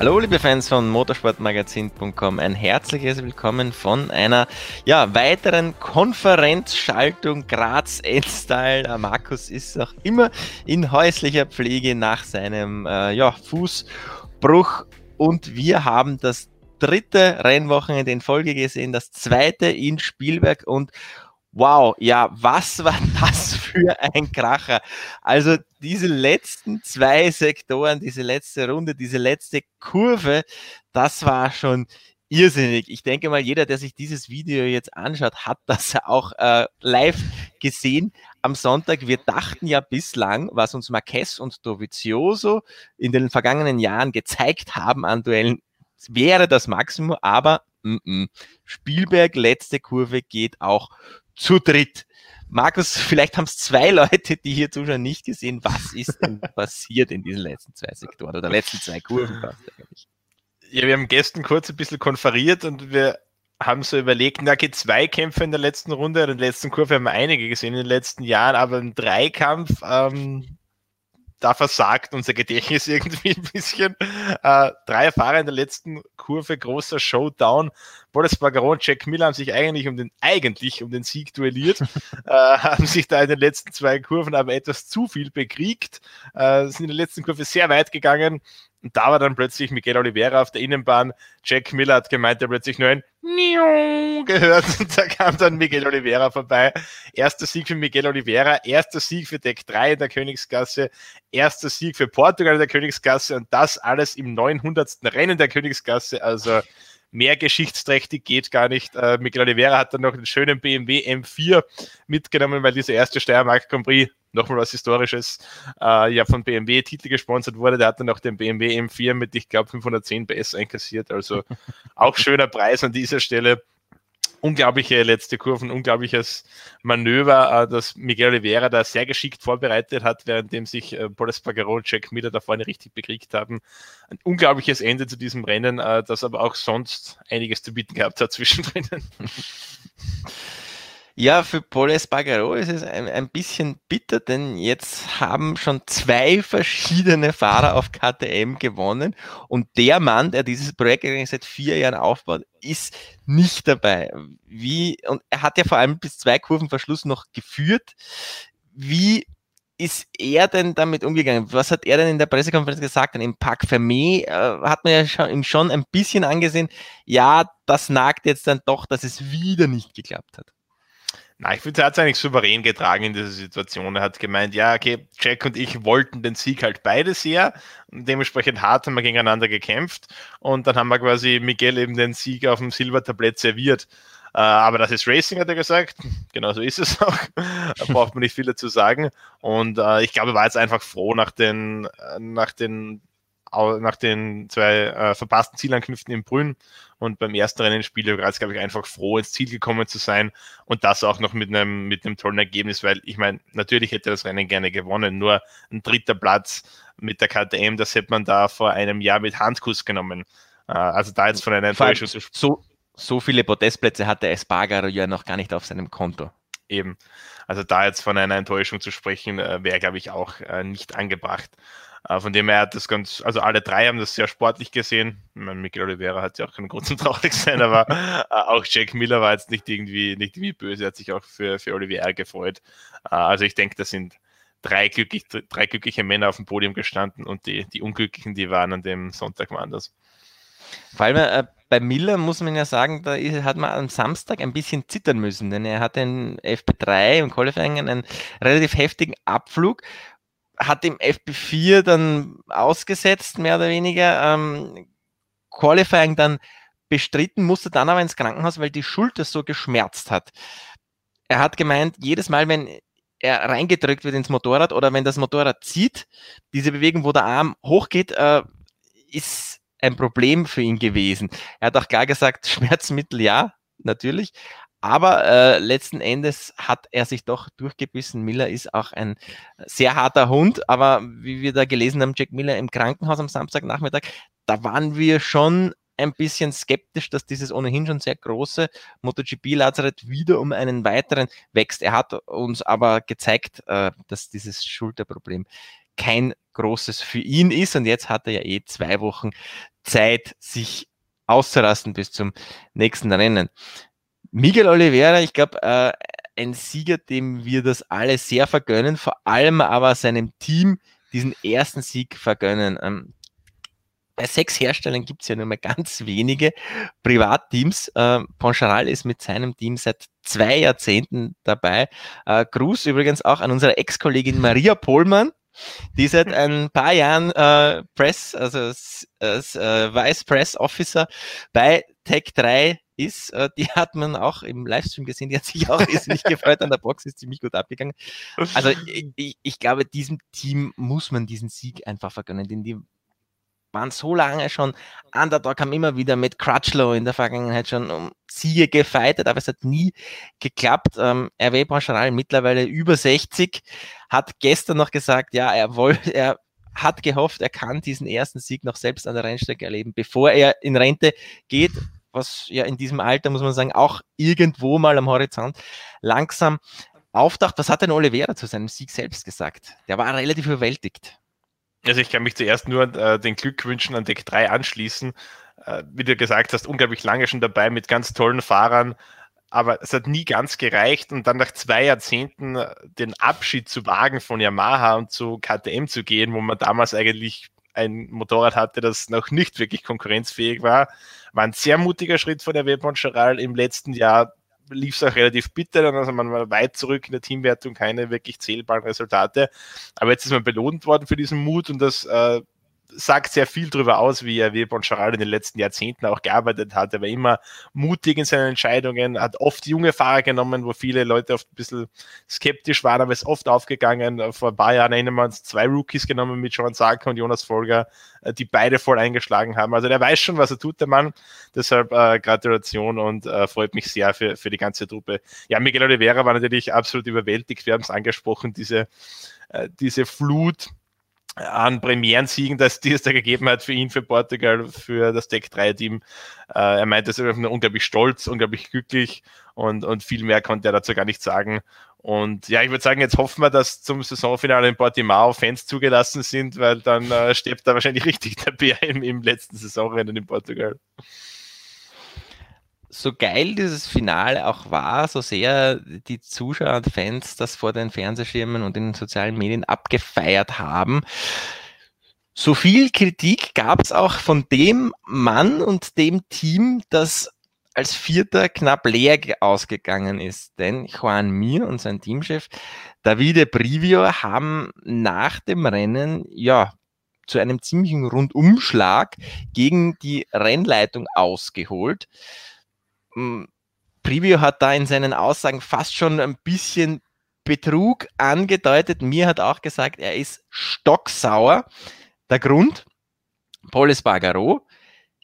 Hallo liebe Fans von motorsportmagazin.com, ein herzliches Willkommen von einer ja, weiteren Konferenzschaltung Graz Endstyle. Markus ist auch immer in häuslicher Pflege nach seinem äh, ja, Fußbruch. Und wir haben das dritte Rennwochenende in Folge gesehen, das zweite in Spielberg. Und Wow, ja, was war das für ein Kracher? Also diese letzten zwei Sektoren, diese letzte Runde, diese letzte Kurve, das war schon irrsinnig. Ich denke mal, jeder, der sich dieses Video jetzt anschaut, hat das auch äh, live gesehen am Sonntag. Wir dachten ja bislang, was uns Marquez und Dovizioso in den vergangenen Jahren gezeigt haben an Duellen, wäre das Maximum, aber mm -mm. Spielberg, letzte Kurve geht auch zu dritt. Markus, vielleicht haben es zwei Leute, die hier zuschauen, nicht gesehen. Was ist denn passiert in diesen letzten zwei Sektoren oder letzten zwei Kurven? Ja, wir haben gestern kurz ein bisschen konferiert und wir haben so überlegt, na, okay, zwei Kämpfe in der letzten Runde, in der letzten Kurve haben wir einige gesehen in den letzten Jahren, aber ein Dreikampf, ähm, da versagt unser Gedächtnis irgendwie ein bisschen. Äh, drei Fahrer in der letzten Kurve, großer Showdown. Boris Bagaro und Jack Miller haben sich eigentlich um den, eigentlich um den Sieg duelliert, äh, haben sich da in den letzten zwei Kurven aber etwas zu viel bekriegt, äh, sind in der letzten Kurve sehr weit gegangen, und da war dann plötzlich Miguel Oliveira auf der Innenbahn. Jack Miller hat gemeint, er plötzlich nur ein Niu gehört und da kam dann Miguel Oliveira vorbei. Erster Sieg für Miguel Oliveira, erster Sieg für Deck 3 in der Königsgasse, erster Sieg für Portugal in der Königsgasse und das alles im 900. Rennen der Königsgasse. Also mehr geschichtsträchtig geht gar nicht. Äh, Miguel Oliveira hat dann noch einen schönen BMW M4 mitgenommen, weil dieser erste Steiermark Grand Prix nochmal was Historisches, äh, ja von BMW Titel gesponsert wurde. Der hat dann auch den BMW M4 mit, ich glaube, 510 PS einkassiert. Also auch schöner Preis an dieser Stelle. Unglaubliche letzte Kurven, unglaubliches Manöver, äh, das Miguel Oliveira da sehr geschickt vorbereitet hat, währenddem sich äh, Paul Espargaro und Jack Miller da vorne richtig bekriegt haben. Ein unglaubliches Ende zu diesem Rennen, äh, das aber auch sonst einiges zu bieten gehabt hat zwischendrin. Ja, für Paul Espargaro ist es ein, ein bisschen bitter, denn jetzt haben schon zwei verschiedene Fahrer auf KTM gewonnen und der Mann, der dieses Projekt eigentlich seit vier Jahren aufbaut, ist nicht dabei. Wie, und er hat ja vor allem bis zwei Kurven Verschluss noch geführt. Wie ist er denn damit umgegangen? Was hat er denn in der Pressekonferenz gesagt? Denn im Park Fermé äh, hat man ja schon, ihm schon ein bisschen angesehen, ja, das nagt jetzt dann doch, dass es wieder nicht geklappt hat. Na, ich finde, er hat es eigentlich souverän getragen in dieser Situation. Er hat gemeint, ja, okay, Jack und ich wollten den Sieg halt beide sehr. Und dementsprechend hart haben wir gegeneinander gekämpft. Und dann haben wir quasi Miguel eben den Sieg auf dem Silbertablett serviert. Äh, aber das ist Racing, hat er gesagt. Genau so ist es auch. da braucht man nicht viel dazu sagen. Und äh, ich glaube, er war jetzt einfach froh nach den, äh, nach den nach den zwei äh, verpassten Zielanknüpfen in Brünn und beim ersten Rennen in Spiele Graz, glaube ich, einfach froh, ins Ziel gekommen zu sein und das auch noch mit einem, mit einem tollen Ergebnis, weil ich meine, natürlich hätte er das Rennen gerne gewonnen, nur ein dritter Platz mit der KTM, das hätte man da vor einem Jahr mit Handkuss genommen. Äh, also da jetzt von einer Enttäuschung zu so, so viele Podestplätze hat der Espargaro ja noch gar nicht auf seinem Konto. Eben. Also da jetzt von einer Enttäuschung zu sprechen, äh, wäre, glaube ich, auch äh, nicht angebracht. Äh, von dem her hat das ganz, also alle drei haben das sehr sportlich gesehen. Ich meine, Miguel Oliveira hat ja auch keinen Grund zum traurig sein, aber äh, auch Jack Miller war jetzt nicht irgendwie, nicht irgendwie böse, hat sich auch für, für Oliveira gefreut. Äh, also ich denke, das sind drei, glücklich, drei glückliche Männer auf dem Podium gestanden und die, die Unglücklichen, die waren an dem Sonntag woanders. Vor allem äh, bei Miller muss man ja sagen, da ist, hat man am Samstag ein bisschen zittern müssen, denn er hatte in FP3 im Qualifying einen relativ heftigen Abflug hat im FP4 dann ausgesetzt, mehr oder weniger. Ähm, Qualifying dann bestritten, musste dann aber ins Krankenhaus, weil die Schulter so geschmerzt hat. Er hat gemeint, jedes Mal, wenn er reingedrückt wird ins Motorrad oder wenn das Motorrad zieht, diese Bewegung, wo der Arm hochgeht, äh, ist ein Problem für ihn gewesen. Er hat auch klar gesagt, Schmerzmittel ja, natürlich, aber äh, letzten Endes hat er sich doch durchgebissen. Miller ist auch ein sehr harter Hund, aber wie wir da gelesen haben, Jack Miller im Krankenhaus am Samstagnachmittag, da waren wir schon ein bisschen skeptisch, dass dieses ohnehin schon sehr große MotoGP-Lazarett wieder um einen weiteren wächst. Er hat uns aber gezeigt, äh, dass dieses Schulterproblem kein großes für ihn ist und jetzt hat er ja eh zwei Wochen Zeit, sich auszurasten bis zum nächsten Rennen. Miguel Oliveira, ich glaube, äh, ein Sieger, dem wir das alle sehr vergönnen, vor allem aber seinem Team diesen ersten Sieg vergönnen. Ähm, bei sechs Herstellern gibt es ja nur mal ganz wenige Privatteams. Äh, Poncharal ist mit seinem Team seit zwei Jahrzehnten dabei. Äh, Gruß übrigens auch an unsere Ex-Kollegin Maria Pohlmann, die seit ein paar Jahren äh, Press, also als, als äh, Vice Press Officer bei Tech 3 ist. Äh, die hat man auch im Livestream gesehen, die hat sich auch nicht gefreut an der Box, ist ziemlich gut abgegangen. Also ich, ich glaube, diesem Team muss man diesen Sieg einfach vergönnen, denn die waren so lange schon Underdog, haben immer wieder mit Crutchlow in der Vergangenheit schon um Siege gefeitet, aber es hat nie geklappt. Ähm, RW Brancheral mittlerweile über 60, hat gestern noch gesagt, ja, er wollte, er hat gehofft, er kann diesen ersten Sieg noch selbst an der Rennstrecke erleben, bevor er in Rente geht, was ja in diesem Alter, muss man sagen, auch irgendwo mal am Horizont langsam auftaucht. Was hat denn Oliveira zu seinem Sieg selbst gesagt? Der war relativ überwältigt. Also ich kann mich zuerst nur äh, den Glückwünschen an Deck 3 anschließen. Äh, wie du gesagt hast, unglaublich lange schon dabei mit ganz tollen Fahrern, aber es hat nie ganz gereicht und dann nach zwei Jahrzehnten äh, den Abschied zu wagen von Yamaha und zu KTM zu gehen, wo man damals eigentlich ein Motorrad hatte, das noch nicht wirklich konkurrenzfähig war, war ein sehr mutiger Schritt von der Webon Charal im letzten Jahr lief es auch relativ bitter, also man war weit zurück in der Teamwertung, keine wirklich zählbaren Resultate. Aber jetzt ist man belohnt worden für diesen Mut und das äh, sagt sehr viel darüber aus, wie er wie Boncharal in den letzten Jahrzehnten auch gearbeitet hat. Er war immer mutig in seinen Entscheidungen, hat oft junge Fahrer genommen, wo viele Leute oft ein bisschen skeptisch waren, aber ist oft aufgegangen. Vor ein paar Jahren erinnern wir uns zwei Rookies genommen mit Sean Sarker und Jonas Folger, äh, die beide voll eingeschlagen haben. Also der weiß schon, was er tut, der Mann. Deshalb äh, Gratulation und äh, freut mich sehr für, für die ganze Truppe. Ja, Miguel Oliveira war natürlich absolut überwältigt. Wir haben es angesprochen, diese, äh, diese Flut an Premierensiegen, dass die es da gegeben hat für ihn, für Portugal, für das Deck 3-Team. Äh, er meinte, es ist unglaublich stolz, unglaublich glücklich und, und viel mehr konnte er dazu gar nicht sagen. Und ja, ich würde sagen, jetzt hoffen wir, dass zum Saisonfinale in Portimao Fans zugelassen sind, weil dann äh, steht da wahrscheinlich richtig der Bär im, im letzten Saisonrennen in Portugal so geil dieses Finale auch war, so sehr die Zuschauer und Fans das vor den Fernsehschirmen und in den sozialen Medien abgefeiert haben, so viel Kritik gab es auch von dem Mann und dem Team, das als Vierter knapp leer ausgegangen ist. Denn Juan Mir und sein Teamchef Davide Brivio haben nach dem Rennen, ja, zu einem ziemlichen Rundumschlag gegen die Rennleitung ausgeholt. Preview hat da in seinen Aussagen fast schon ein bisschen Betrug angedeutet. Mir hat auch gesagt, er ist stocksauer. Der Grund, Paul Espargaro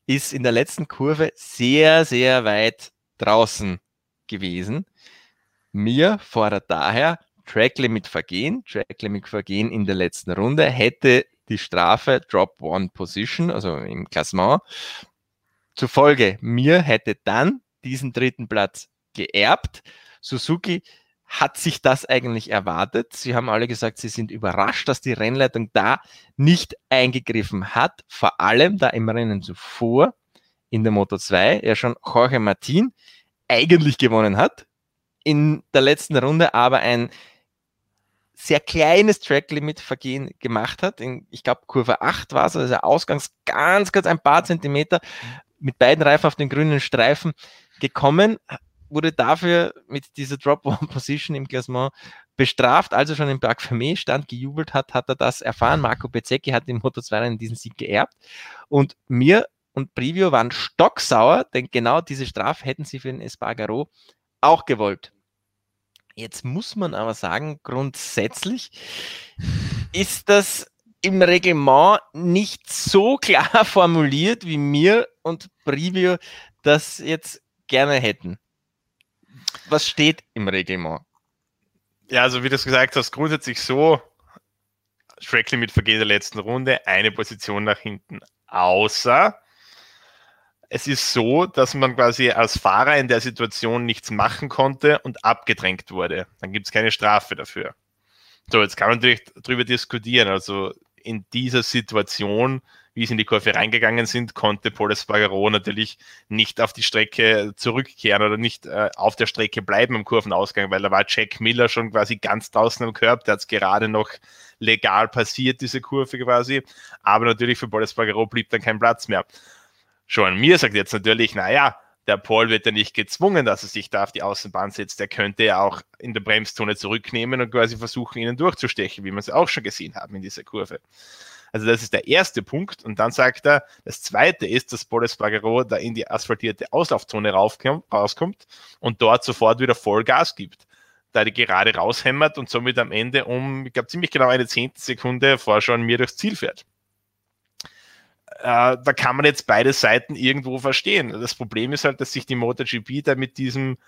ist in der letzten Kurve sehr, sehr weit draußen gewesen. Mir fordert daher Tracklimit vergehen, Tracklimit vergehen in der letzten Runde, hätte die Strafe Drop One Position, also im Klassement. Zufolge, mir hätte dann diesen dritten Platz geerbt. Suzuki hat sich das eigentlich erwartet. Sie haben alle gesagt, sie sind überrascht, dass die Rennleitung da nicht eingegriffen hat. Vor allem da im Rennen zuvor in der Moto 2 ja schon Jorge Martin eigentlich gewonnen hat. In der letzten Runde aber ein sehr kleines Track-Limit-Vergehen gemacht hat. In, ich glaube, Kurve 8 war es, also ausgangs ganz, ganz ein paar Zentimeter mit beiden Reifen auf den grünen Streifen gekommen, wurde dafür mit dieser Drop-One-Position im Klassement bestraft, also schon im Berg Vermeer stand, gejubelt hat, hat er das erfahren. Marco Bezzecchi hat im Moto 2 Rennen diesen Sieg geerbt und mir und Preview waren stocksauer, denn genau diese Strafe hätten sie für den Espargaro auch gewollt. Jetzt muss man aber sagen, grundsätzlich ist das im Reglement nicht so klar formuliert, wie mir und Preview das jetzt gerne hätten. Was steht im Reglement? Ja, also wie du es gesagt hast, grundsätzlich so, Track Limit vergeht der letzten Runde, eine Position nach hinten, außer es ist so, dass man quasi als Fahrer in der Situation nichts machen konnte und abgedrängt wurde. Dann gibt es keine Strafe dafür. So, jetzt kann man natürlich darüber diskutieren. Also in dieser Situation wie sie in die Kurve reingegangen sind, konnte Paul Espargaro natürlich nicht auf die Strecke zurückkehren oder nicht äh, auf der Strecke bleiben im Kurvenausgang, weil da war Jack Miller schon quasi ganz draußen am Körper, der hat es gerade noch legal passiert, diese Kurve quasi, aber natürlich für Paul Espargaro blieb dann kein Platz mehr. Schon mir sagt jetzt natürlich, naja, der Paul wird ja nicht gezwungen, dass er sich da auf die Außenbahn setzt. Der könnte ja auch in der Bremszone zurücknehmen und quasi versuchen, ihnen durchzustechen, wie wir es auch schon gesehen haben in dieser Kurve. Also das ist der erste Punkt. Und dann sagt er, das zweite ist, dass Paul Espargaro da in die asphaltierte Auslaufzone rauskommt und dort sofort wieder Vollgas gibt. Da die gerade raushämmert und somit am Ende um, ich glaube, ziemlich genau eine Zehntelsekunde vor schon mir durchs Ziel fährt äh, da kann man jetzt beide Seiten irgendwo verstehen. Das Problem ist halt, dass sich die MotoGP da mit diesem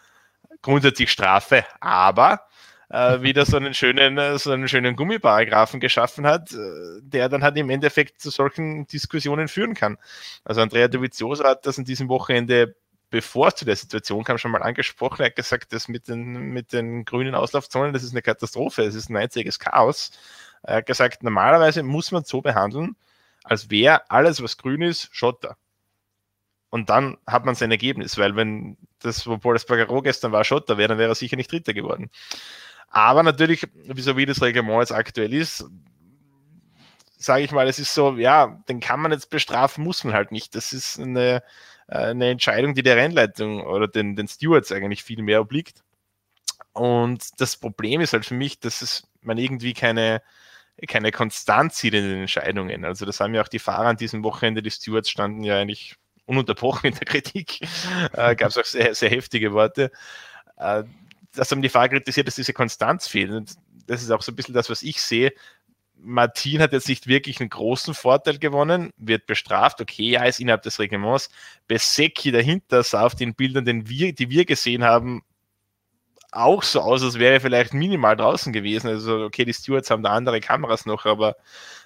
grundsätzlich Strafe, aber äh, wieder so einen schönen, so einen schönen Gummiparagraphen geschaffen hat, äh, der dann halt im Endeffekt zu solchen Diskussionen führen kann. Also Andrea Dovizioso hat das in diesem Wochenende bevor es zu der Situation kam, schon mal angesprochen. Er hat gesagt, das mit den, mit den grünen Auslaufzonen, das ist eine Katastrophe, es ist ein einziges Chaos. Er hat gesagt, normalerweise muss man es so behandeln, als wäre alles, was grün ist, Schotter. Und dann hat man sein Ergebnis, weil wenn das, wo Paul Espargaro gestern war, Schotter wäre, dann wäre er sicher nicht Dritter geworden. Aber natürlich, wieso wie das Reglement jetzt aktuell ist, sage ich mal, es ist so, ja, den kann man jetzt bestrafen, muss man halt nicht. Das ist eine, eine Entscheidung, die der Rennleitung oder den, den Stewards eigentlich viel mehr obliegt. Und das Problem ist halt für mich, dass es man irgendwie keine, keine Konstanz sieht in den Entscheidungen. Also das haben ja auch die Fahrer an diesem Wochenende, die Stewards standen ja eigentlich ununterbrochen in der Kritik, äh, gab es auch sehr, sehr heftige Worte. Äh, das haben die Fahrer kritisiert, dass diese Konstanz fehlt. Und das ist auch so ein bisschen das, was ich sehe. Martin hat jetzt nicht wirklich einen großen Vorteil gewonnen, wird bestraft, okay, ja, ist innerhalb des Reglements. Besecki dahinter sah auf den Bildern, den wir, die wir gesehen haben, auch so aus, als wäre er vielleicht minimal draußen gewesen. Also, okay, die Stewards haben da andere Kameras noch, aber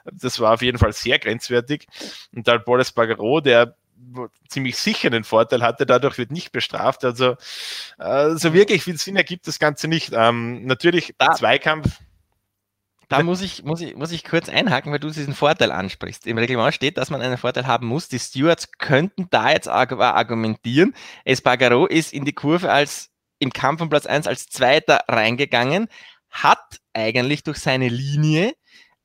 das war auf jeden Fall sehr grenzwertig. Und dann Boris Bagaro, der ziemlich sicher einen Vorteil hatte, dadurch wird nicht bestraft. Also, äh, so wirklich viel Sinn ergibt das Ganze nicht. Ähm, natürlich, da, Zweikampf. Da muss ich, muss, ich, muss ich kurz einhaken, weil du diesen Vorteil ansprichst. Im Reglement steht, dass man einen Vorteil haben muss. Die Stewards könnten da jetzt argumentieren. Espargaro ist in die Kurve als im Kampf um Platz 1 als Zweiter reingegangen, hat eigentlich durch seine Linie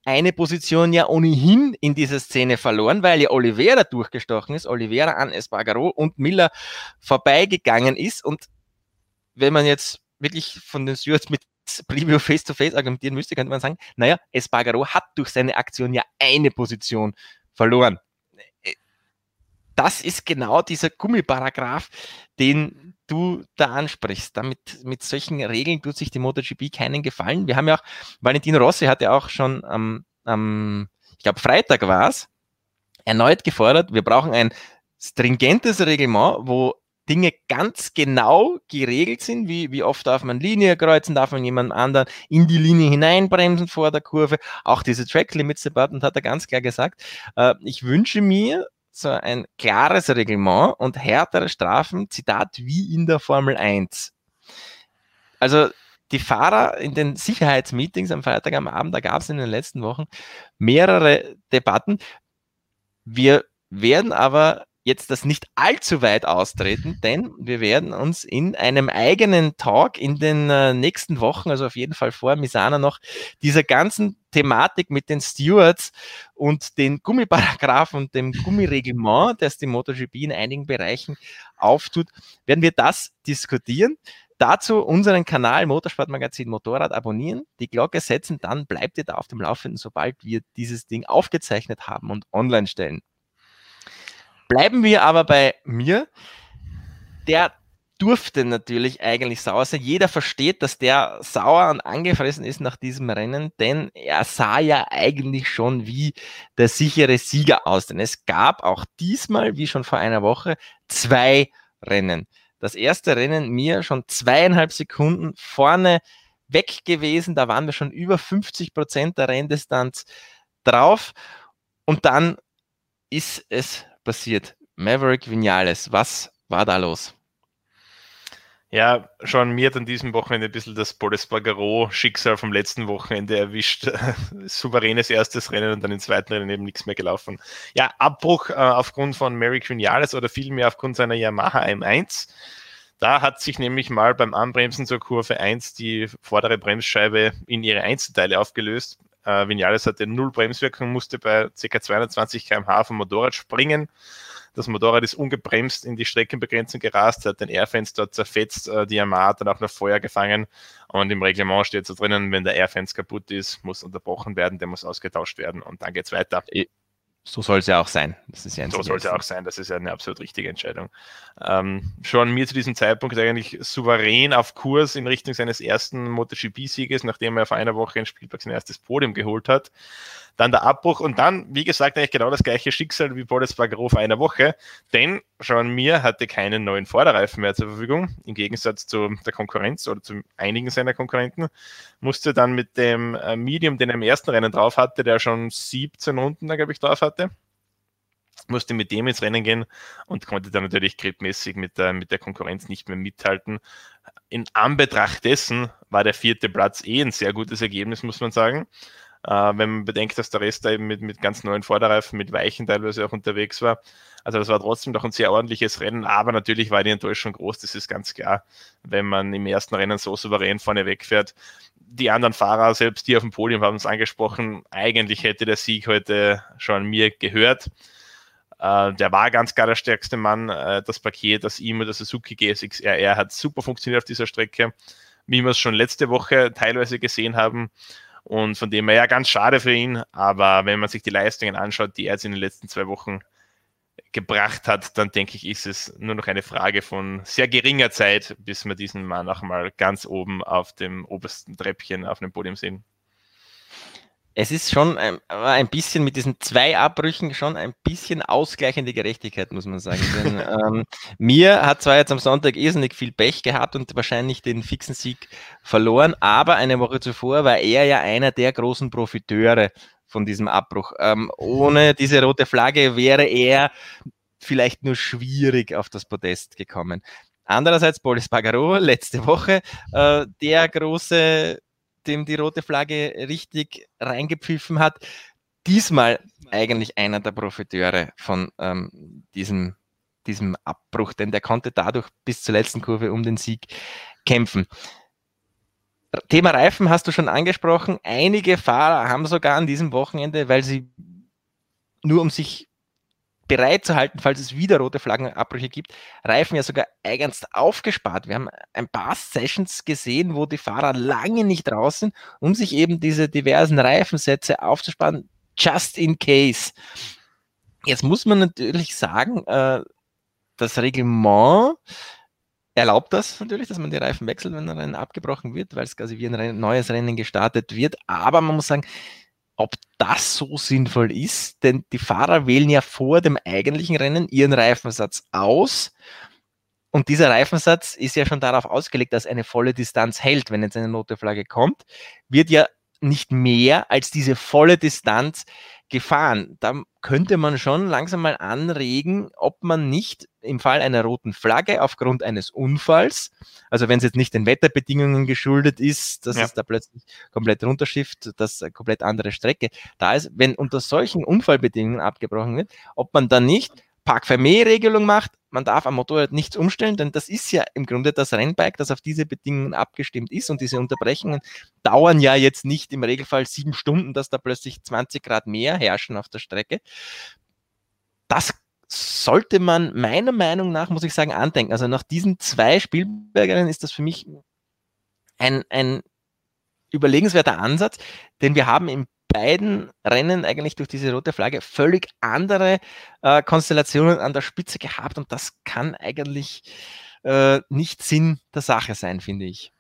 eine Position ja ohnehin in dieser Szene verloren, weil ja Oliveira durchgestochen ist, Oliveira an Espargaro und Miller vorbeigegangen ist. Und wenn man jetzt wirklich von den Stewards mit Preview face-to-face argumentieren müsste, könnte man sagen, naja, Espargaro hat durch seine Aktion ja eine Position verloren. Das ist genau dieser Gummiparagraph, den du da ansprichst. Damit, mit solchen Regeln tut sich die MotoGP keinen Gefallen. Wir haben ja auch, Valentino Rossi hat ja auch schon am, am ich glaube, Freitag war es, erneut gefordert, wir brauchen ein stringentes Reglement, wo Dinge ganz genau geregelt sind, wie, wie oft darf man Linie kreuzen, darf man jemand anderen in die Linie hineinbremsen vor der Kurve. Auch diese Track Limits Debatten hat er ganz klar gesagt. Äh, ich wünsche mir, so ein klares Reglement und härtere Strafen, Zitat, wie in der Formel 1. Also die Fahrer in den Sicherheitsmeetings am Freitag am Abend, da gab es in den letzten Wochen mehrere Debatten. Wir werden aber jetzt das nicht allzu weit austreten, denn wir werden uns in einem eigenen Talk in den äh, nächsten Wochen, also auf jeden Fall vor Misana noch, dieser ganzen Thematik mit den Stewards und den Gummiparagraphen und dem Gummireglement, das die MotoGP in einigen Bereichen auftut, werden wir das diskutieren. Dazu unseren Kanal Motorsportmagazin Motorrad abonnieren, die Glocke setzen, dann bleibt ihr da auf dem Laufenden, sobald wir dieses Ding aufgezeichnet haben und online stellen. Bleiben wir aber bei mir. Der durfte natürlich eigentlich sauer sein. Jeder versteht, dass der sauer und angefressen ist nach diesem Rennen, denn er sah ja eigentlich schon wie der sichere Sieger aus. Denn es gab auch diesmal, wie schon vor einer Woche, zwei Rennen. Das erste Rennen mir schon zweieinhalb Sekunden vorne weg gewesen. Da waren wir schon über 50 Prozent der Renndistanz drauf. Und dann ist es passiert? Maverick Vinales, was war da los? Ja, schon mir hat an diesem Wochenende ein bisschen das Polespargaro-Schicksal vom letzten Wochenende erwischt. Souveränes erstes Rennen und dann im zweiten Rennen eben nichts mehr gelaufen. Ja, Abbruch äh, aufgrund von Mary Quinales oder vielmehr aufgrund seiner Yamaha M1. Da hat sich nämlich mal beim Anbremsen zur Kurve 1 die vordere Bremsscheibe in ihre Einzelteile aufgelöst. Äh, Vinales hatte null Bremswirkung, musste bei ca. 220 km/h vom Motorrad springen das Motorrad ist ungebremst in die Streckenbegrenzung gerast, hat den Airfenster zerfetzt, äh, die Yamaha hat dann auch noch Feuer gefangen und im Reglement steht so drinnen, wenn der Airfence kaputt ist, muss unterbrochen werden, der muss ausgetauscht werden und dann geht es weiter. So soll es ja auch sein. Ja so soll es ja auch sein. Das ist ja eine absolut richtige Entscheidung. Ähm, schon mir zu diesem Zeitpunkt eigentlich souverän auf Kurs in Richtung seines ersten MotoGP-Sieges, nachdem er vor einer Woche in Spielberg sein erstes Podium geholt hat dann der Abbruch und dann, wie gesagt, eigentlich genau das gleiche Schicksal wie Paul Espargaro vor einer Woche, denn Jean Mir hatte keinen neuen Vorderreifen mehr zur Verfügung, im Gegensatz zu der Konkurrenz oder zu einigen seiner Konkurrenten, musste dann mit dem äh, Medium, den er im ersten Rennen drauf hatte, der schon 17 Runden glaube ich, drauf hatte, musste mit dem ins Rennen gehen und konnte dann natürlich gripmäßig mit der, mit der Konkurrenz nicht mehr mithalten. In Anbetracht dessen war der vierte Platz eh ein sehr gutes Ergebnis, muss man sagen. Äh, wenn man bedenkt, dass der Rest da eben mit, mit ganz neuen Vorderreifen, mit Weichen teilweise auch unterwegs war. Also das war trotzdem doch ein sehr ordentliches Rennen, aber natürlich war die Enttäuschung groß, das ist ganz klar, wenn man im ersten Rennen so souverän vorne wegfährt. Die anderen Fahrer, selbst die auf dem Podium, haben es angesprochen, eigentlich hätte der Sieg heute schon mir gehört. Uh, der war ganz klar der stärkste Mann. Uh, das Paket, das ihm oder Suzuki GSX RR hat super funktioniert auf dieser Strecke, wie wir es schon letzte Woche teilweise gesehen haben. Und von dem her ja ganz schade für ihn. Aber wenn man sich die Leistungen anschaut, die er jetzt in den letzten zwei Wochen gebracht hat, dann denke ich, ist es nur noch eine Frage von sehr geringer Zeit, bis wir diesen Mann auch mal ganz oben auf dem obersten Treppchen auf dem Podium sehen es ist schon ein, ein, bisschen mit diesen zwei Abbrüchen schon ein bisschen ausgleichende Gerechtigkeit, muss man sagen. Denn ähm, mir hat zwar jetzt am Sonntag irrsinnig viel Pech gehabt und wahrscheinlich den fixen Sieg verloren, aber eine Woche zuvor war er ja einer der großen Profiteure von diesem Abbruch. Ähm, ohne diese rote Flagge wäre er vielleicht nur schwierig auf das Podest gekommen. Andererseits Boris Bagaro letzte Woche, äh, der große dem die rote Flagge richtig reingepfiffen hat. Diesmal eigentlich einer der Profiteure von ähm, diesem, diesem Abbruch, denn der konnte dadurch bis zur letzten Kurve um den Sieg kämpfen. Thema Reifen hast du schon angesprochen. Einige Fahrer haben sogar an diesem Wochenende, weil sie nur um sich bereit zu halten, falls es wieder rote Flaggenabbrüche gibt, Reifen ja sogar eigens aufgespart. Wir haben ein paar Sessions gesehen, wo die Fahrer lange nicht draußen, um sich eben diese diversen Reifensätze aufzusparen, just in case. Jetzt muss man natürlich sagen, äh, das Reglement erlaubt das natürlich, dass man die Reifen wechselt, wenn ein Rennen abgebrochen wird, weil es quasi wie ein neues Rennen gestartet wird. Aber man muss sagen, ob das so sinnvoll ist, denn die Fahrer wählen ja vor dem eigentlichen Rennen ihren Reifensatz aus. Und dieser Reifensatz ist ja schon darauf ausgelegt, dass eine volle Distanz hält. Wenn jetzt eine Noteflagge kommt, wird ja nicht mehr als diese volle Distanz gefahren. Da könnte man schon langsam mal anregen, ob man nicht im Fall einer roten Flagge aufgrund eines Unfalls, also wenn es jetzt nicht den Wetterbedingungen geschuldet ist, dass ja. es da plötzlich komplett runterschifft, dass eine komplett andere Strecke da ist, wenn unter solchen Unfallbedingungen abgebrochen wird, ob man dann nicht Park-Fermé-Regelung macht, man darf am Motorrad nichts umstellen, denn das ist ja im Grunde das Rennbike, das auf diese Bedingungen abgestimmt ist und diese Unterbrechungen dauern ja jetzt nicht im Regelfall sieben Stunden, dass da plötzlich 20 Grad mehr herrschen auf der Strecke. Das sollte man meiner Meinung nach, muss ich sagen, andenken. Also nach diesen zwei Spielbergerinnen ist das für mich ein, ein überlegenswerter Ansatz, denn wir haben im beiden Rennen eigentlich durch diese rote Flagge völlig andere äh, Konstellationen an der Spitze gehabt und das kann eigentlich äh, nicht Sinn der Sache sein, finde ich.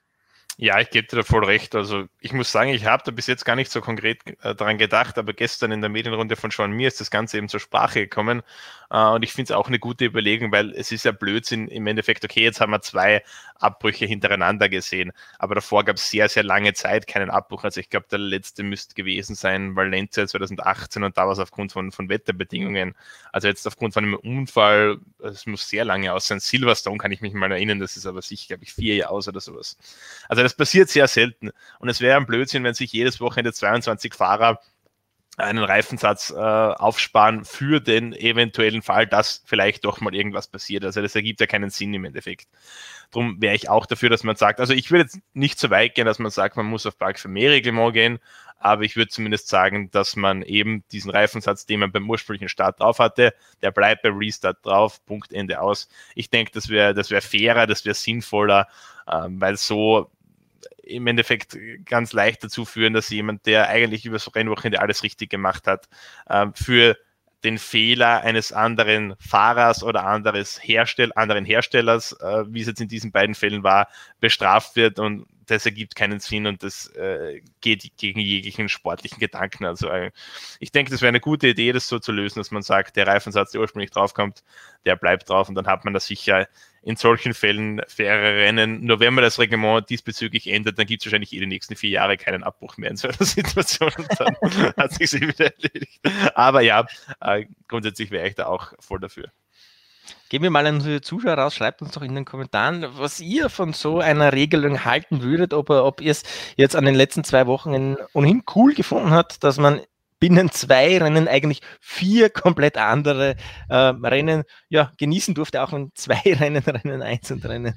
Ja, ich gebe dir da voll recht. Also ich muss sagen, ich habe da bis jetzt gar nicht so konkret äh, daran gedacht, aber gestern in der Medienrunde von Sean Mir ist das Ganze eben zur Sprache gekommen. Äh, und ich finde es auch eine gute Überlegung, weil es ist ja Blödsinn im Endeffekt, okay, jetzt haben wir zwei Abbrüche hintereinander gesehen, aber davor gab es sehr, sehr lange Zeit keinen Abbruch. Also ich glaube, der letzte müsste gewesen sein Valencia 2018 und da war es aufgrund von, von Wetterbedingungen. Also jetzt aufgrund von einem Unfall, es muss sehr lange aus sein. Silverstone kann ich mich mal erinnern, das ist aber sicher, glaube ich, vier Jahre aus oder sowas. Also das passiert sehr selten. Und es wäre ein Blödsinn, wenn sich jedes Wochenende 22 Fahrer einen Reifensatz äh, aufsparen für den eventuellen Fall, dass vielleicht doch mal irgendwas passiert. Also das ergibt ja keinen Sinn im Endeffekt. Darum wäre ich auch dafür, dass man sagt, also ich würde jetzt nicht so weit gehen, dass man sagt, man muss auf Park für mehr Reglement gehen, aber ich würde zumindest sagen, dass man eben diesen Reifensatz, den man beim ursprünglichen Start drauf hatte, der bleibt beim Restart drauf, Punkt, Ende aus. Ich denke, das wäre das wäre fairer, das wäre sinnvoller, ähm, weil so im Endeffekt ganz leicht dazu führen, dass jemand, der eigentlich über so Rennwochenende alles richtig gemacht hat, ähm, für den Fehler eines anderen Fahrers oder anderes Herstell anderen Herstellers, äh, wie es jetzt in diesen beiden Fällen war, bestraft wird und das ergibt keinen Sinn und das äh, geht gegen jeglichen sportlichen Gedanken. Also äh, ich denke, das wäre eine gute Idee, das so zu lösen, dass man sagt, der Reifensatz, der ursprünglich draufkommt, der bleibt drauf und dann hat man das sicher in solchen Fällen faire Rennen. Nur wenn man das Reglement diesbezüglich ändert, dann gibt es wahrscheinlich eh die nächsten vier Jahre keinen Abbruch mehr in so einer Situation und dann hat sich sie wieder erledigt. Aber ja, äh, grundsätzlich wäre ich da auch voll dafür. Gehen wir mal an unsere Zuschauer raus, schreibt uns doch in den Kommentaren, was ihr von so einer Regelung halten würdet, ob, ob ihr es jetzt an den letzten zwei Wochen ohnehin cool gefunden habt, dass man binnen zwei Rennen eigentlich vier komplett andere äh, Rennen ja, genießen durfte, auch wenn zwei Rennen, Rennen 1 und Rennen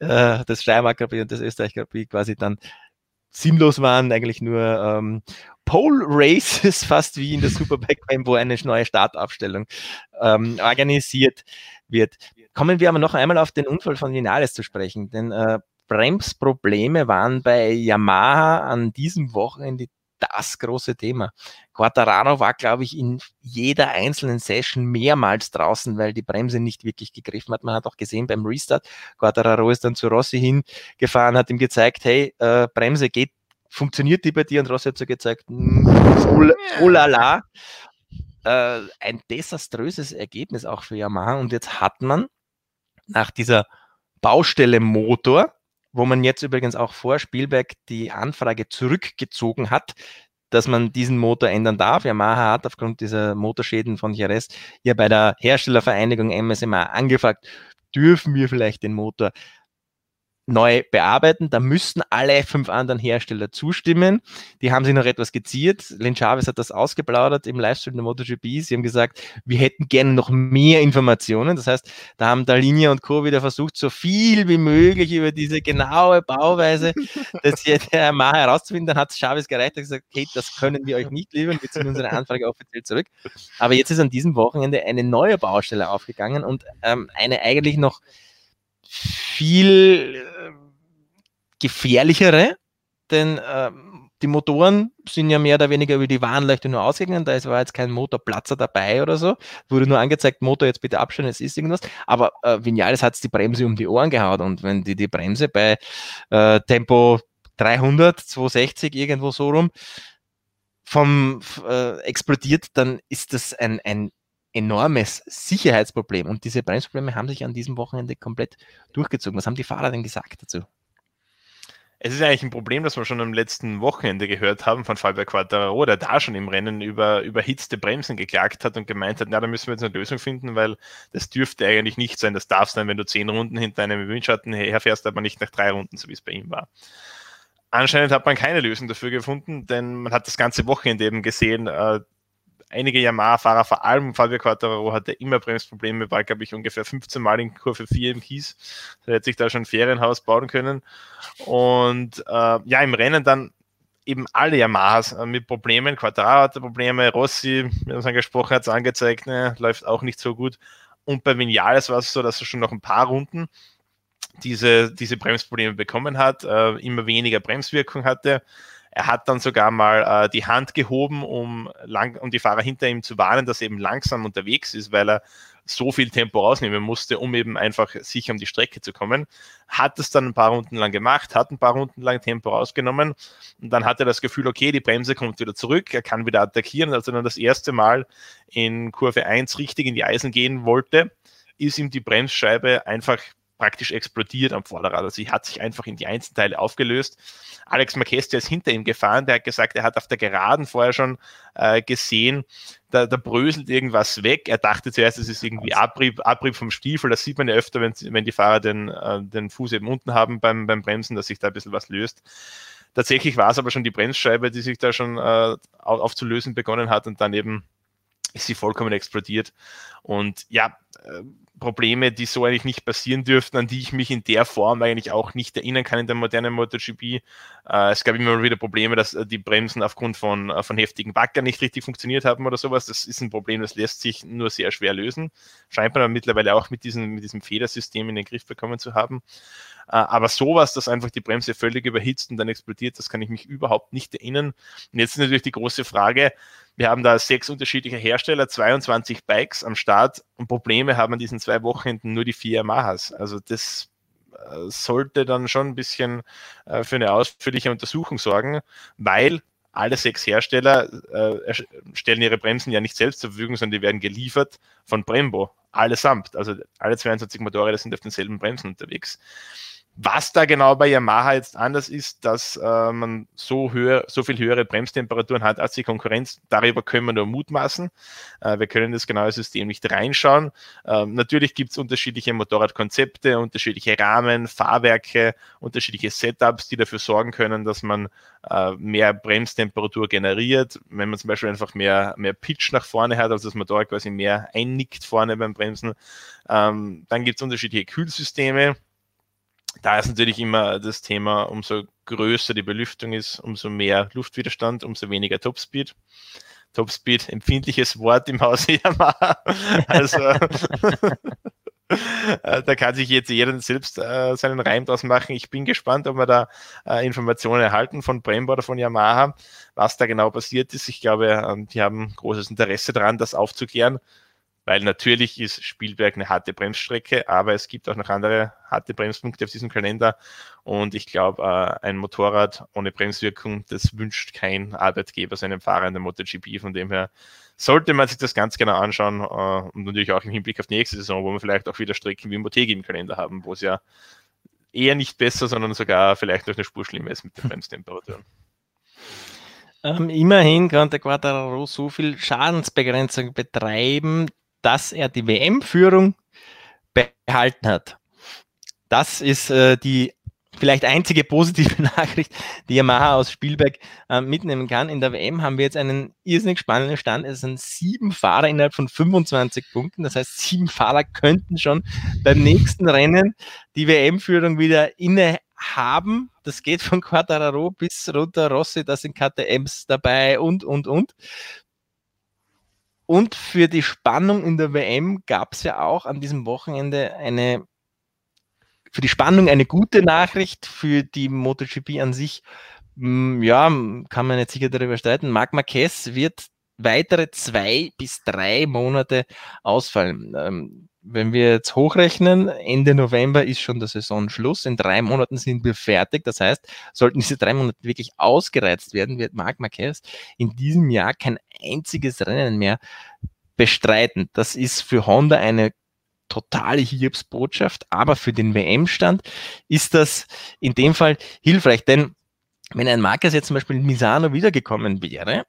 äh, das Steiermark und das Österreich Grand quasi dann sinnlos waren, eigentlich nur ähm, Pole Races, fast wie in der Superbike, wo eine neue Startaufstellung ähm, organisiert wird. Kommen wir aber noch einmal auf den Unfall von Vinales zu sprechen, denn äh, Bremsprobleme waren bei Yamaha an diesem Wochenende das große Thema. Quattararo war, glaube ich, in jeder einzelnen Session mehrmals draußen, weil die Bremse nicht wirklich gegriffen hat. Man hat auch gesehen beim Restart, Quattararo ist dann zu Rossi hingefahren, hat ihm gezeigt, hey, äh, Bremse geht, funktioniert die bei dir? Und Rossi hat so gezeigt, oh, oh la la. Äh, ein desaströses Ergebnis auch für Yamaha. Und jetzt hat man nach dieser Baustelle Motor, wo man jetzt übrigens auch vor Spielberg die Anfrage zurückgezogen hat, dass man diesen Motor ändern darf. Yamaha hat aufgrund dieser Motorschäden von Jerez ja bei der Herstellervereinigung MSMA angefragt, dürfen wir vielleicht den Motor neu bearbeiten. Da müssten alle fünf anderen Hersteller zustimmen. Die haben sich noch etwas geziert. Len Chavez hat das ausgeplaudert im Livestream der MotoGP. Sie haben gesagt, wir hätten gerne noch mehr Informationen. Das heißt, da haben Dalinia und Co. wieder versucht, so viel wie möglich über diese genaue Bauweise des Ma herauszufinden. Dann hat Chavez gereicht und gesagt, okay, das können wir euch nicht liefern. Wir ziehen unsere Anfrage offiziell zurück. Aber jetzt ist an diesem Wochenende eine neue Baustelle aufgegangen und ähm, eine eigentlich noch viel äh, gefährlichere, denn äh, die Motoren sind ja mehr oder weniger über die Warnleuchte nur ausgegangen, da war jetzt kein Motorplatzer dabei oder so, wurde nur angezeigt, Motor jetzt bitte abstellen, es ist irgendwas, aber äh, Vinales hat die Bremse um die Ohren gehauen. Und wenn die die Bremse bei äh, Tempo 300, 260 irgendwo so rum vom äh, explodiert, dann ist das ein, ein enormes Sicherheitsproblem. Und diese Bremsprobleme haben sich an diesem Wochenende komplett durchgezogen. Was haben die Fahrer denn gesagt dazu? Es ist eigentlich ein Problem, das wir schon am letzten Wochenende gehört haben von Fabio Quattararo, der da schon im Rennen über überhitzte Bremsen geklagt hat und gemeint hat, na, da müssen wir jetzt eine Lösung finden, weil das dürfte eigentlich nicht sein. Das darf sein, wenn du zehn Runden hinter einem Windschatten herfährst, aber nicht nach drei Runden, so wie es bei ihm war. Anscheinend hat man keine Lösung dafür gefunden, denn man hat das ganze Wochenende eben gesehen, äh, einige Yamaha-Fahrer, vor allem Fabio Quattararo, hatte immer Bremsprobleme, war, glaube ich, ungefähr 15 Mal in Kurve 4 im Kies. Er hätte sich da schon ein Ferienhaus bauen können. Und äh, ja, im Rennen dann eben alle Yamahas äh, mit Problemen. Quattararo hatte Probleme, Rossi, wir haben es angesprochen, hat es angezeigt, ne, läuft auch nicht so gut. Und bei Vinales war es so, dass er schon noch ein paar Runden diese, diese Bremsprobleme bekommen hat, äh, immer weniger Bremswirkung hatte. Er hat dann sogar mal äh, die Hand gehoben, um, lang, um die Fahrer hinter ihm zu warnen, dass er eben langsam unterwegs ist, weil er so viel Tempo rausnehmen musste, um eben einfach sicher um die Strecke zu kommen. Hat es dann ein paar Runden lang gemacht, hat ein paar Runden lang Tempo rausgenommen und dann hat er das Gefühl, okay, die Bremse kommt wieder zurück, er kann wieder attackieren. Als er dann das erste Mal in Kurve 1 richtig in die Eisen gehen wollte, ist ihm die Bremsscheibe einfach praktisch explodiert am Vorderrad. Also sie hat sich einfach in die Einzelteile aufgelöst. Alex Marquez, ist hinter ihm gefahren, der hat gesagt, er hat auf der Geraden vorher schon äh, gesehen, da, da bröselt irgendwas weg. Er dachte zuerst, es ist irgendwie Abrieb, Abrieb vom Stiefel. Das sieht man ja öfter, wenn, wenn die Fahrer den, äh, den Fuß eben unten haben beim, beim Bremsen, dass sich da ein bisschen was löst. Tatsächlich war es aber schon die Bremsscheibe, die sich da schon äh, aufzulösen begonnen hat und dann eben ist sie vollkommen explodiert. Und ja, äh, Probleme, die so eigentlich nicht passieren dürften, an die ich mich in der Form eigentlich auch nicht erinnern kann in der modernen MotoGP. Äh, es gab immer wieder Probleme, dass äh, die Bremsen aufgrund von, äh, von heftigen Backern nicht richtig funktioniert haben oder sowas. Das ist ein Problem, das lässt sich nur sehr schwer lösen. Scheint man aber mittlerweile auch mit diesem, mit diesem Federsystem in den Griff bekommen zu haben. Äh, aber sowas, dass einfach die Bremse völlig überhitzt und dann explodiert, das kann ich mich überhaupt nicht erinnern. Und jetzt ist natürlich die große Frage, wir haben da sechs unterschiedliche Hersteller, 22 Bikes am Start und Probleme haben an diesen zwei Wochenenden nur die vier Yamahas. Also das äh, sollte dann schon ein bisschen äh, für eine ausführliche Untersuchung sorgen, weil alle sechs Hersteller äh, stellen ihre Bremsen ja nicht selbst zur Verfügung, sondern die werden geliefert von Brembo, allesamt. Also alle 22 Motorräder sind auf denselben Bremsen unterwegs. Was da genau bei Yamaha jetzt anders ist, dass äh, man so, höher, so viel höhere Bremstemperaturen hat als die Konkurrenz, darüber können wir nur mutmaßen. Äh, wir können das genaue System nicht reinschauen. Ähm, natürlich gibt es unterschiedliche Motorradkonzepte, unterschiedliche Rahmen, Fahrwerke, unterschiedliche Setups, die dafür sorgen können, dass man äh, mehr Bremstemperatur generiert. Wenn man zum Beispiel einfach mehr, mehr Pitch nach vorne hat, also das Motorrad quasi mehr einnickt vorne beim Bremsen. Ähm, dann gibt es unterschiedliche Kühlsysteme da ist natürlich immer das Thema, umso größer die Belüftung ist, umso mehr Luftwiderstand, umso weniger Topspeed. Topspeed, empfindliches Wort im Hause Yamaha. Also äh, da kann sich jetzt jeder selbst äh, seinen Reim draus machen. Ich bin gespannt, ob wir da äh, Informationen erhalten von Brembo oder von Yamaha, was da genau passiert ist. Ich glaube, äh, die haben großes Interesse daran, das aufzuklären weil natürlich ist Spielberg eine harte Bremsstrecke, aber es gibt auch noch andere harte Bremspunkte auf diesem Kalender und ich glaube, äh, ein Motorrad ohne Bremswirkung, das wünscht kein Arbeitgeber seinem Fahrer in der MotoGP, von dem her sollte man sich das ganz genau anschauen äh, und natürlich auch im Hinblick auf die nächste Saison, wo wir vielleicht auch wieder Strecken wie Motegi im Kalender haben, wo es ja eher nicht besser, sondern sogar vielleicht noch eine Spur schlimmer ist mit den Bremstemperaturen. Ähm, immerhin konnte Quadraro so viel Schadensbegrenzung betreiben, dass er die WM-Führung behalten hat. Das ist äh, die vielleicht einzige positive Nachricht, die Yamaha aus Spielberg äh, mitnehmen kann. In der WM haben wir jetzt einen irrsinnig spannenden Stand. Es sind sieben Fahrer innerhalb von 25 Punkten. Das heißt, sieben Fahrer könnten schon beim nächsten Rennen die WM-Führung wieder inne haben. Das geht von Quattararo bis runter Rossi, da sind KTMs dabei und, und, und. Und für die Spannung in der WM gab es ja auch an diesem Wochenende eine, für die Spannung eine gute Nachricht, für die MotoGP an sich, ja, kann man nicht sicher darüber streiten. Marc Marquez wird weitere zwei bis drei Monate ausfallen. Ähm, wenn wir jetzt hochrechnen, Ende November ist schon der Saisonschluss. In drei Monaten sind wir fertig. Das heißt, sollten diese drei Monate wirklich ausgereizt werden, wird Marc Marquez in diesem Jahr kein einziges Rennen mehr bestreiten. Das ist für Honda eine totale Hiobsbotschaft, aber für den WM-Stand ist das in dem Fall hilfreich, denn wenn ein Marquez jetzt zum Beispiel in Misano wiedergekommen wäre,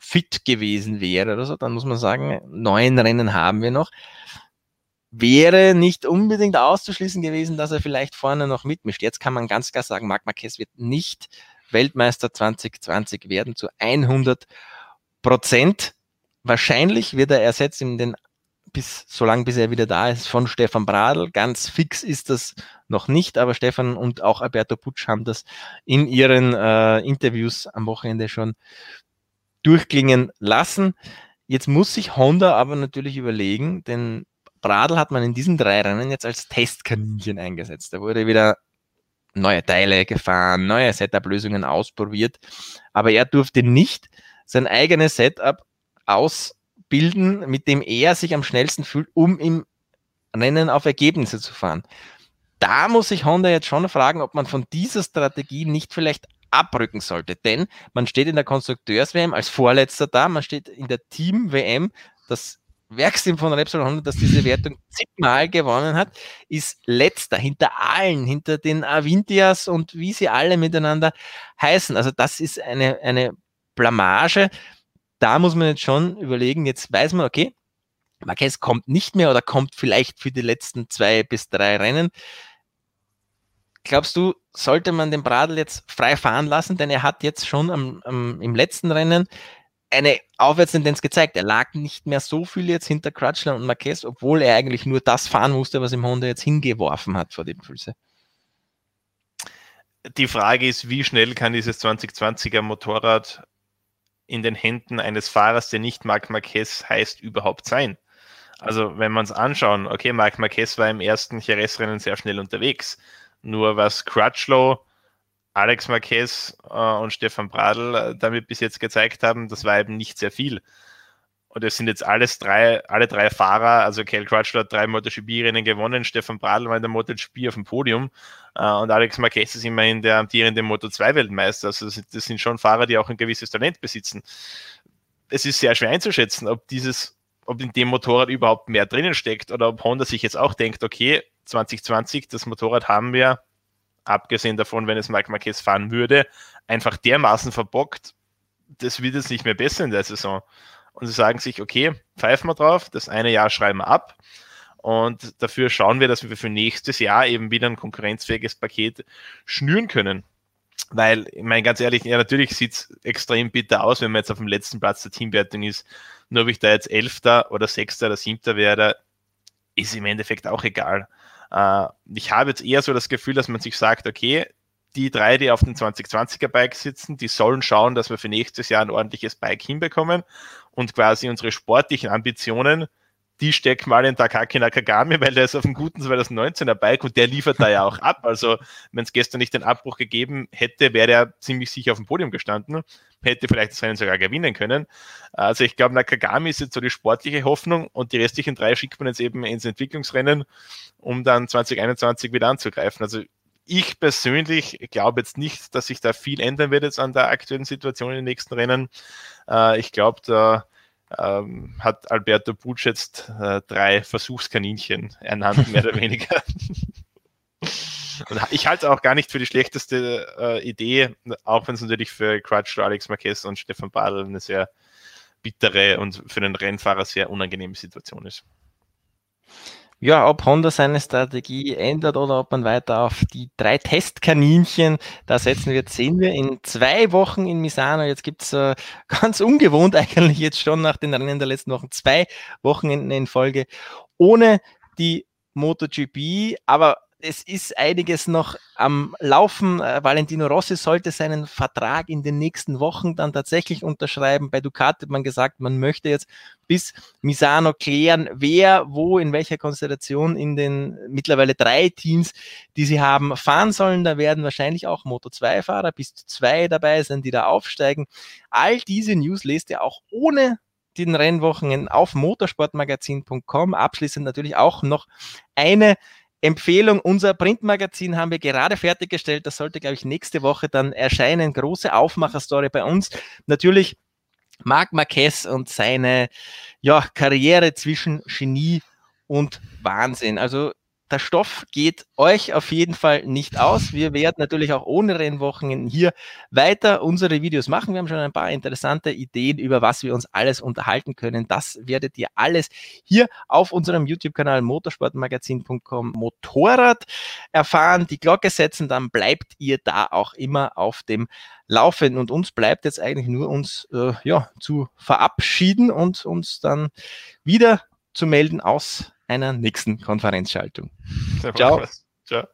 fit gewesen wäre oder so, dann muss man sagen, neun Rennen haben wir noch wäre nicht unbedingt auszuschließen gewesen, dass er vielleicht vorne noch mitmischt. Jetzt kann man ganz klar sagen, Marc Marquez wird nicht Weltmeister 2020 werden zu 100 Prozent. Wahrscheinlich wird er ersetzt in den bis so lange bis er wieder da ist von Stefan Bradl. Ganz fix ist das noch nicht, aber Stefan und auch Alberto Putsch haben das in ihren äh, Interviews am Wochenende schon durchklingen lassen. Jetzt muss sich Honda aber natürlich überlegen, denn Bradl hat man in diesen drei Rennen jetzt als Testkaninchen eingesetzt. Da wurde wieder neue Teile gefahren, neue Setup-Lösungen ausprobiert, aber er durfte nicht sein eigenes Setup aus bilden, mit dem er sich am schnellsten fühlt, um im Rennen auf Ergebnisse zu fahren. Da muss sich Honda jetzt schon fragen, ob man von dieser Strategie nicht vielleicht abrücken sollte. Denn man steht in der Konstrukteurs-WM als Vorletzter da, man steht in der Team-WM, das Werksteam von Repsol Honda, das diese Wertung zigmal gewonnen hat, ist letzter hinter allen, hinter den Avintias und wie sie alle miteinander heißen. Also das ist eine, eine Blamage. Da muss man jetzt schon überlegen, jetzt weiß man, okay, Marquez kommt nicht mehr oder kommt vielleicht für die letzten zwei bis drei Rennen. Glaubst du, sollte man den Bradl jetzt frei fahren lassen? Denn er hat jetzt schon am, am, im letzten Rennen eine Aufwärtstendenz gezeigt. Er lag nicht mehr so viel jetzt hinter Crutchler und Marquez, obwohl er eigentlich nur das fahren musste, was ihm Honda jetzt hingeworfen hat vor die Füße. Die Frage ist, wie schnell kann dieses 2020er Motorrad in den Händen eines Fahrers, der nicht Marc Marquez heißt, überhaupt sein? Also, wenn wir uns anschauen, okay, Marc Marquez war im ersten Jerez-Rennen sehr schnell unterwegs. Nur was Crutchlow, Alex Marquez äh, und Stefan Bradl äh, damit bis jetzt gezeigt haben, das war eben nicht sehr viel. Und es sind jetzt alles drei, alle drei Fahrer, also Kel Crutchlow hat drei MotoGP-Rennen gewonnen, Stefan Bradl war in der MotoGP auf dem Podium äh, und Alex Marquez ist immerhin der amtierende Moto2-Weltmeister. Also das, das sind schon Fahrer, die auch ein gewisses Talent besitzen. Es ist sehr schwer einzuschätzen, ob dieses, ob in dem Motorrad überhaupt mehr drinnen steckt oder ob Honda sich jetzt auch denkt, okay, 2020, das Motorrad haben wir, abgesehen davon, wenn es Mike Marquez fahren würde, einfach dermaßen verbockt, das wird jetzt nicht mehr besser in der Saison. Und sie sagen sich, okay, pfeifen wir drauf, das eine Jahr schreiben wir ab. Und dafür schauen wir, dass wir für nächstes Jahr eben wieder ein konkurrenzfähiges Paket schnüren können. Weil, ich meine, ganz ehrlich, ja, natürlich sieht es extrem bitter aus, wenn man jetzt auf dem letzten Platz der Teamwertung ist. Nur ob ich da jetzt Elfter oder Sechster oder Siebter wäre, ist im Endeffekt auch egal. Äh, ich habe jetzt eher so das Gefühl, dass man sich sagt, okay, die drei, die auf dem 2020er Bike sitzen, die sollen schauen, dass wir für nächstes Jahr ein ordentliches Bike hinbekommen und quasi unsere sportlichen Ambitionen die steck mal in Takaki Nakagami, weil der ist auf einem guten 2019er Bike und der liefert da ja auch ab. Also, wenn es gestern nicht den Abbruch gegeben hätte, wäre er ziemlich sicher auf dem Podium gestanden, hätte vielleicht das Rennen sogar gewinnen können. Also, ich glaube, Nakagami ist jetzt so die sportliche Hoffnung und die restlichen drei schickt man jetzt eben ins Entwicklungsrennen, um dann 2021 wieder anzugreifen. Also, ich persönlich glaube jetzt nicht, dass sich da viel ändern wird jetzt an der aktuellen Situation in den nächsten Rennen. Äh, ich glaube, da ähm, hat Alberto Butsch jetzt äh, drei Versuchskaninchen ernannt, mehr oder weniger. Und ich halte es auch gar nicht für die schlechteste äh, Idee, auch wenn es natürlich für Crutch, Alex Marquez und Stefan Badl eine sehr bittere und für den Rennfahrer sehr unangenehme Situation ist ja, ob Honda seine Strategie ändert oder ob man weiter auf die drei Testkaninchen da setzen wird, sehen wir in zwei Wochen in Misano. Jetzt gibt's äh, ganz ungewohnt eigentlich jetzt schon nach den Rennen der letzten Wochen zwei Wochenenden in Folge ohne die MotoGP, aber es ist einiges noch am Laufen. Äh, Valentino Rossi sollte seinen Vertrag in den nächsten Wochen dann tatsächlich unterschreiben. Bei Ducati hat man gesagt, man möchte jetzt bis Misano klären, wer wo in welcher Konstellation in den mittlerweile drei Teams, die sie haben, fahren sollen. Da werden wahrscheinlich auch Moto2-Fahrer bis zu zwei dabei sein, die da aufsteigen. All diese News lest ihr auch ohne den Rennwochen auf motorsportmagazin.com. Abschließend natürlich auch noch eine Empfehlung, unser Printmagazin haben wir gerade fertiggestellt. Das sollte, glaube ich, nächste Woche dann erscheinen. Große Aufmacherstory bei uns. Natürlich Marc Marquez und seine ja, Karriere zwischen Genie und Wahnsinn. Also der Stoff geht euch auf jeden Fall nicht aus. Wir werden natürlich auch ohne Rennwochen hier weiter unsere Videos machen. Wir haben schon ein paar interessante Ideen, über was wir uns alles unterhalten können. Das werdet ihr alles hier auf unserem YouTube-Kanal motorsportmagazin.com Motorrad erfahren. Die Glocke setzen, dann bleibt ihr da auch immer auf dem Laufenden. Und uns bleibt jetzt eigentlich nur uns äh, ja, zu verabschieden und uns dann wieder zu melden aus einer nächsten Konferenzschaltung. Ciao. Ciao.